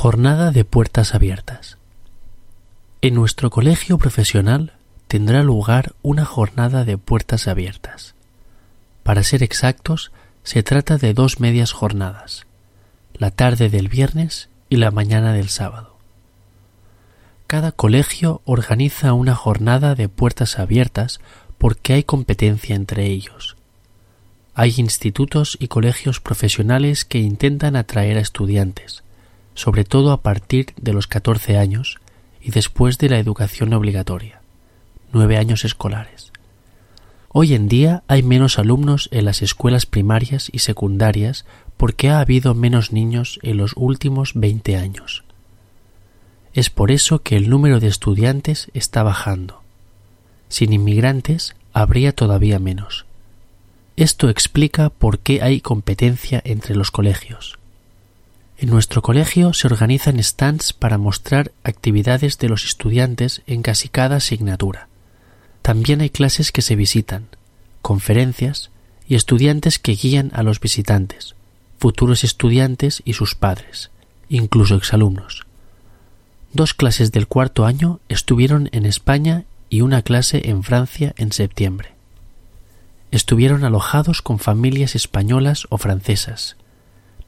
Jornada de puertas abiertas. En nuestro colegio profesional tendrá lugar una jornada de puertas abiertas. Para ser exactos, se trata de dos medias jornadas, la tarde del viernes y la mañana del sábado. Cada colegio organiza una jornada de puertas abiertas porque hay competencia entre ellos. Hay institutos y colegios profesionales que intentan atraer a estudiantes, sobre todo a partir de los 14 años y después de la educación obligatoria, nueve años escolares. Hoy en día hay menos alumnos en las escuelas primarias y secundarias porque ha habido menos niños en los últimos 20 años. Es por eso que el número de estudiantes está bajando. Sin inmigrantes habría todavía menos. Esto explica por qué hay competencia entre los colegios. En nuestro colegio se organizan stands para mostrar actividades de los estudiantes en casi cada asignatura. También hay clases que se visitan, conferencias y estudiantes que guían a los visitantes, futuros estudiantes y sus padres, incluso exalumnos. Dos clases del cuarto año estuvieron en España y una clase en Francia en septiembre. Estuvieron alojados con familias españolas o francesas,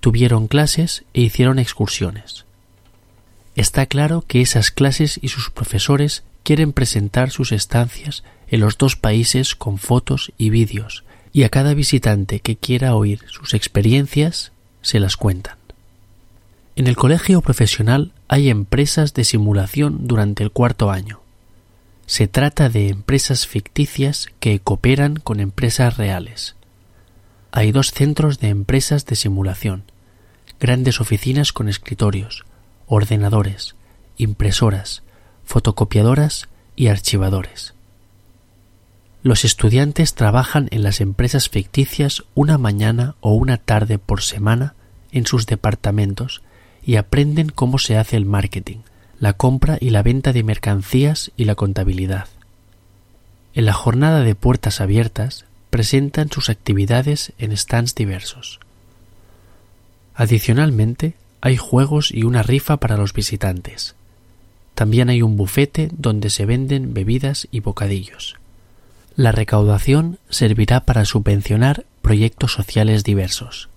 tuvieron clases e hicieron excursiones. Está claro que esas clases y sus profesores quieren presentar sus estancias en los dos países con fotos y vídeos, y a cada visitante que quiera oír sus experiencias se las cuentan. En el colegio profesional hay empresas de simulación durante el cuarto año. Se trata de empresas ficticias que cooperan con empresas reales. Hay dos centros de empresas de simulación, grandes oficinas con escritorios, ordenadores, impresoras, fotocopiadoras y archivadores. Los estudiantes trabajan en las empresas ficticias una mañana o una tarde por semana en sus departamentos y aprenden cómo se hace el marketing, la compra y la venta de mercancías y la contabilidad. En la jornada de puertas abiertas presentan sus actividades en stands diversos. Adicionalmente, hay juegos y una rifa para los visitantes. También hay un bufete donde se venden bebidas y bocadillos. La recaudación servirá para subvencionar proyectos sociales diversos.